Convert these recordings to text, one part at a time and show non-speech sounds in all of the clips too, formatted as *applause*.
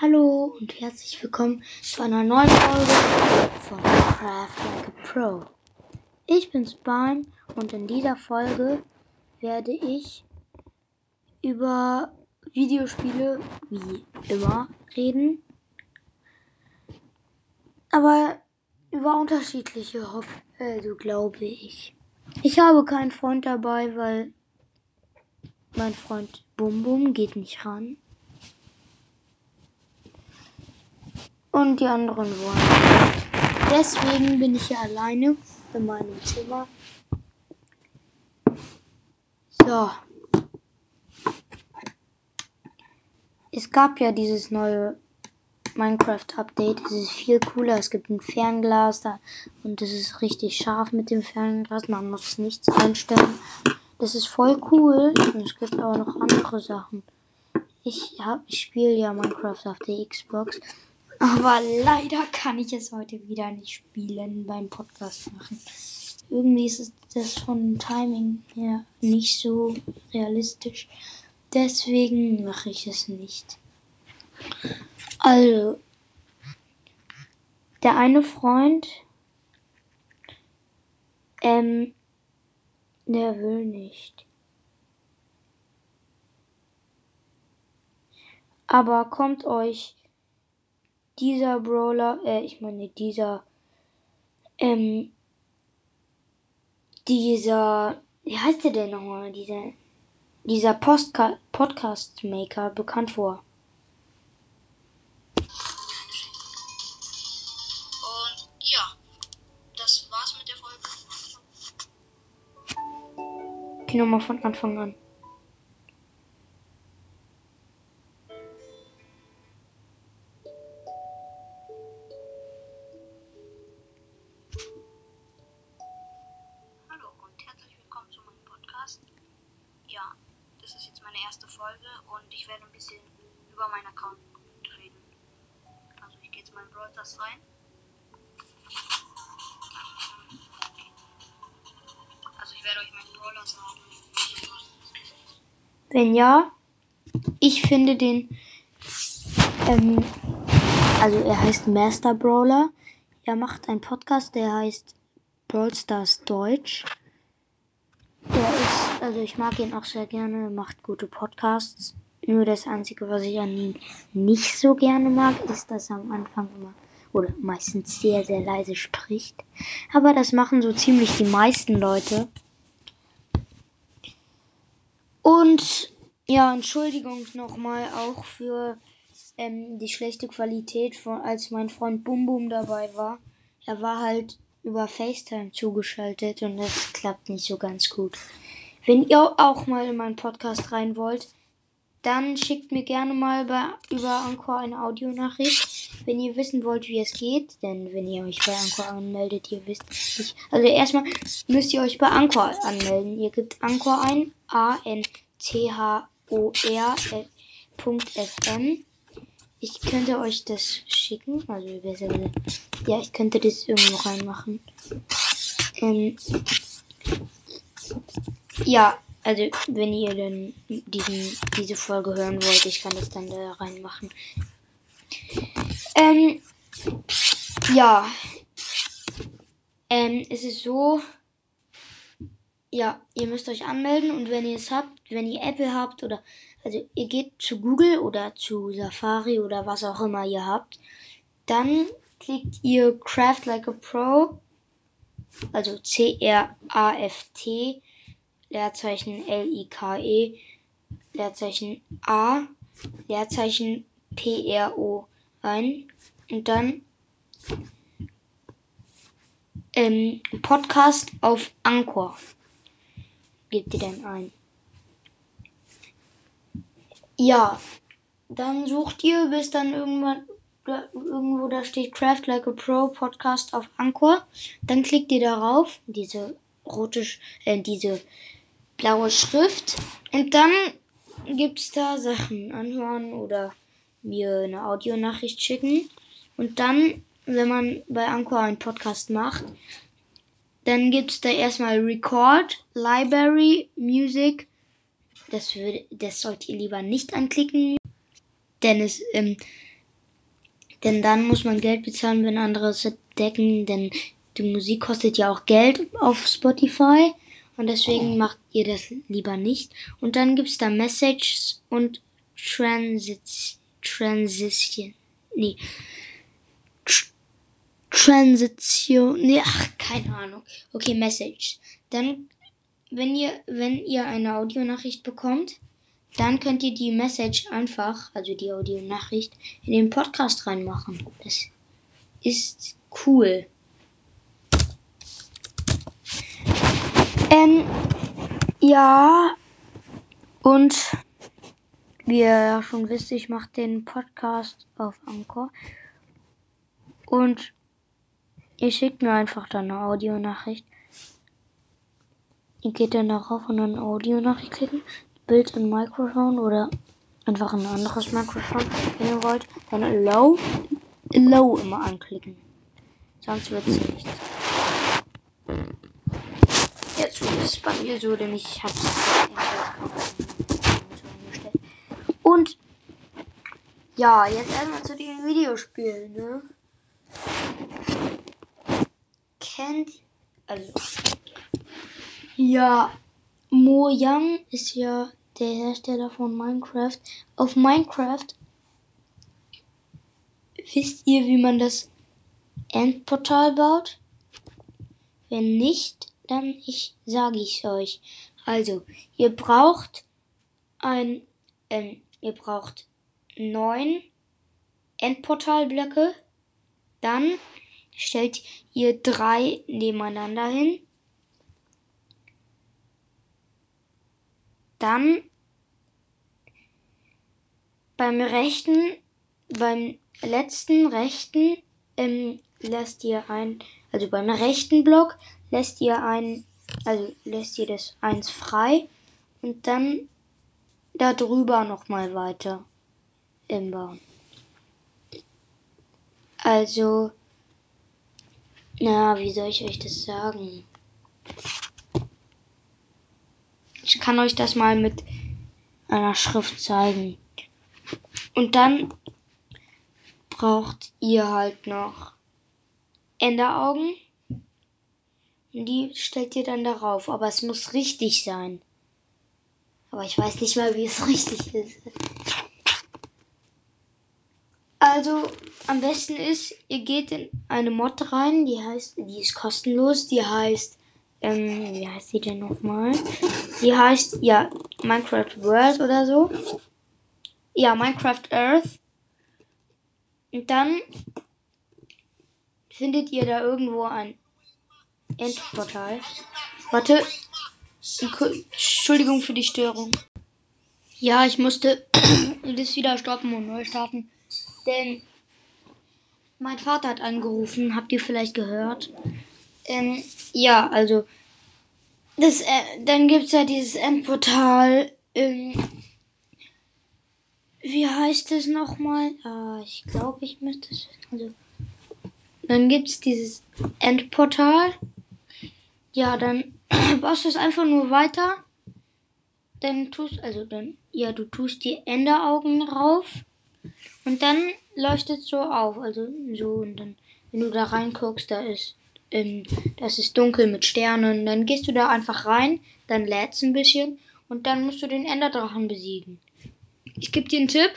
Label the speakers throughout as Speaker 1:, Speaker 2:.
Speaker 1: Hallo und herzlich willkommen zu einer neuen Folge von Craft Like a Pro. Ich bin Spine und in dieser Folge werde ich über Videospiele wie immer reden. Aber über unterschiedliche, hoffe, also glaube ich. Ich habe keinen Freund dabei, weil mein Freund Bum Bum geht nicht ran. Und die anderen wollen. Deswegen bin ich hier alleine in meinem Zimmer. So. Es gab ja dieses neue Minecraft-Update. Es ist viel cooler. Es gibt ein Fernglas da und es ist richtig scharf mit dem Fernglas. Man muss nichts einstellen. Das ist voll cool. Und es gibt aber noch andere Sachen. Ich, ich spiele ja Minecraft auf der Xbox. Aber leider kann ich es heute wieder nicht spielen beim Podcast machen. Irgendwie ist das von Timing her nicht so realistisch. Deswegen mache ich es nicht. Also, der eine Freund, ähm, der will nicht. Aber kommt euch dieser Brawler, äh, ich meine dieser, ähm, dieser, wie heißt der denn nochmal, dieser, dieser Postka Podcast Maker bekannt vor?
Speaker 2: Und ja, das war's mit der Folge.
Speaker 1: Okay, nochmal von Anfang an.
Speaker 2: Folge und ich werde ein bisschen über meinen Account reden. Also ich gehe jetzt mal in Brawl Stars rein. Also ich werde euch meinen Brawler sagen.
Speaker 1: Wenn ja, ich finde den, ähm, also er heißt Master Brawler. Er macht einen Podcast, der heißt Brawl Stars Deutsch. Der ist, also ich mag ihn auch sehr gerne, er macht gute Podcasts. Nur das Einzige, was ich an ihm nicht so gerne mag, ist, dass er am Anfang immer oder meistens sehr, sehr leise spricht. Aber das machen so ziemlich die meisten Leute. Und ja, Entschuldigung nochmal auch für ähm, die schlechte Qualität, von, als mein Freund Bum Bum dabei war. Er war halt über FaceTime zugeschaltet und das klappt nicht so ganz gut. Wenn ihr auch mal in meinen Podcast rein wollt, dann schickt mir gerne mal bei, über Anchor eine Audionachricht, wenn ihr wissen wollt, wie es geht. Denn wenn ihr euch bei Anchor anmeldet, ihr wisst nicht. Also erstmal müsst ihr euch bei Anchor anmelden. Ihr gebt Anchor ein, A-N-C-H-O-R.fm. Ich könnte euch das schicken. Also besser ja, ich könnte das irgendwo reinmachen. Ähm, ja, also wenn ihr dann diesen, diese Folge hören wollt, ich kann das dann da reinmachen. Ähm, ja. Ähm, es ist so. Ja, ihr müsst euch anmelden und wenn ihr es habt, wenn ihr Apple habt oder also ihr geht zu Google oder zu Safari oder was auch immer ihr habt, dann klickt ihr Craft Like a Pro, also C-R-A-F-T, Leerzeichen L-I-K-E, Leerzeichen A, Leerzeichen P-R-O ein und dann ähm, Podcast auf Anchor. Gebt ihr dann ein. Ja, dann sucht ihr, bis dann irgendwann irgendwo da steht Craft Like a Pro Podcast auf Anchor. Dann klickt ihr darauf, diese rote, äh, diese blaue Schrift. Und dann gibt's da Sachen anhören oder mir eine Audionachricht schicken. Und dann, wenn man bei Anchor einen Podcast macht, dann gibt's da erstmal Record, Library, Music. Das, würde, das sollt ihr lieber nicht anklicken, denn es ähm, Denn dann muss man Geld bezahlen, wenn andere es entdecken, denn die Musik kostet ja auch Geld auf Spotify. Und deswegen macht ihr das lieber nicht. Und dann gibt's da Messages und Transit Transition. Nee. Tr Transition. Nee, ach, keine Ahnung. Okay, Message. Dann, wenn ihr, wenn ihr eine Audionachricht bekommt, dann könnt ihr die Message einfach, also die Audionachricht, in den Podcast reinmachen. Das ist cool. Ähm, ja, und wie ihr schon wisst, ich mache den Podcast auf Anchor. Und ihr schickt mir einfach dann eine Audionachricht. Ihr geht dann darauf und dann Audionachricht klicken, Bild in Mikrofon oder einfach ein anderes Mikrofon, wenn ihr wollt. Dann Low, Low immer anklicken. Sonst wird es nichts. Jetzt ist es bei mir so, denn ich habe eingestellt. Und ja, jetzt erstmal zu den Videospielen, ne? Kennt also ja Mojang ist ja der Hersteller von Minecraft. Auf Minecraft wisst ihr, wie man das Endportal baut? Wenn nicht, dann ich sage ich euch. Also, ihr braucht ein, ähm, ihr braucht neun Endportalblöcke. Dann stellt ihr drei nebeneinander hin. Dann beim rechten, beim letzten rechten ähm, lässt ihr ein, also beim rechten Block lässt ihr ein, also lässt ihr das eins frei und dann darüber nochmal weiter im Bauen. Also, na, wie soll ich euch das sagen? Ich kann euch das mal mit einer Schrift zeigen. Und dann braucht ihr halt noch Enderaugen. Und die stellt ihr dann darauf. Aber es muss richtig sein. Aber ich weiß nicht mal, wie es *laughs* richtig ist. Also, am besten ist, ihr geht in eine Mod rein, die heißt, die ist kostenlos, die heißt, ähm, wie heißt die denn nochmal? Die heißt, ja, Minecraft World oder so. Ja, Minecraft Earth. Und dann findet ihr da irgendwo ein Endportal. Warte. Entschuldigung für die Störung. Ja, ich musste *clears throat* das wieder stoppen und neu starten. Denn mein Vater hat angerufen. Habt ihr vielleicht gehört? Ähm, ja, also. Das, äh, dann gibt es ja dieses Endportal. Ähm, wie heißt es nochmal? Ah, ich glaube, ich müsste es. Also, dann gibt es dieses Endportal. Ja, dann *clears throat* baust du es einfach nur weiter. Dann tust, also dann, ja, du tust die Enderaugen rauf. Und dann leuchtet so auf. Also so, und dann, wenn du da reinguckst, da ist, ähm, das ist dunkel mit Sternen. Dann gehst du da einfach rein, dann lädst ein bisschen und dann musst du den Enderdrachen besiegen. Ich gebe dir einen Tipp.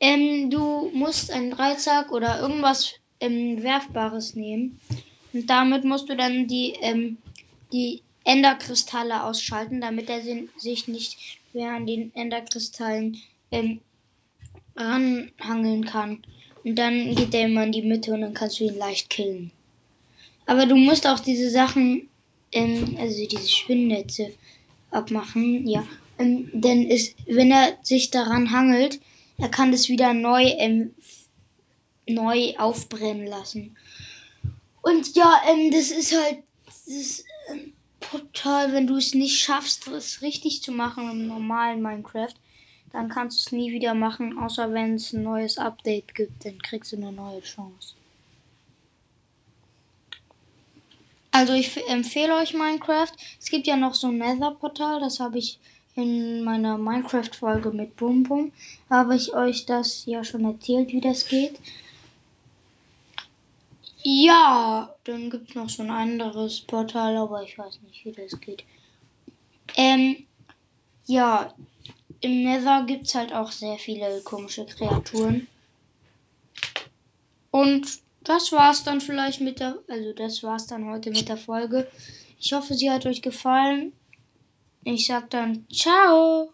Speaker 1: Ähm, du musst einen Dreizack oder irgendwas ähm, Werfbares nehmen. Und damit musst du dann die, ähm, die Enderkristalle ausschalten, damit er sich nicht mehr an den Enderkristallen ähm, ranhangeln kann. Und dann geht er immer in die Mitte und dann kannst du ihn leicht killen. Aber du musst auch diese Sachen, ähm, also diese Spinnennetze abmachen, ja. Ähm, denn ist, wenn er sich daran hangelt, er kann das wieder neu, ähm, neu aufbrennen lassen. Und ja, ähm, das ist halt das ähm, Portal, wenn du es nicht schaffst, es richtig zu machen im normalen Minecraft, dann kannst du es nie wieder machen, außer wenn es ein neues Update gibt, dann kriegst du eine neue Chance. Also ich empfehle euch Minecraft. Es gibt ja noch so ein Nether-Portal, das habe ich in meiner Minecraft-Folge mit Bum Bum habe ich euch das ja schon erzählt, wie das geht. Ja, dann gibt es noch so ein anderes Portal, aber ich weiß nicht, wie das geht. Ähm, ja, im Nether gibt es halt auch sehr viele komische Kreaturen. Und das war's dann vielleicht mit der, also das war's dann heute mit der Folge. Ich hoffe, sie hat euch gefallen. Ich sag dann ciao.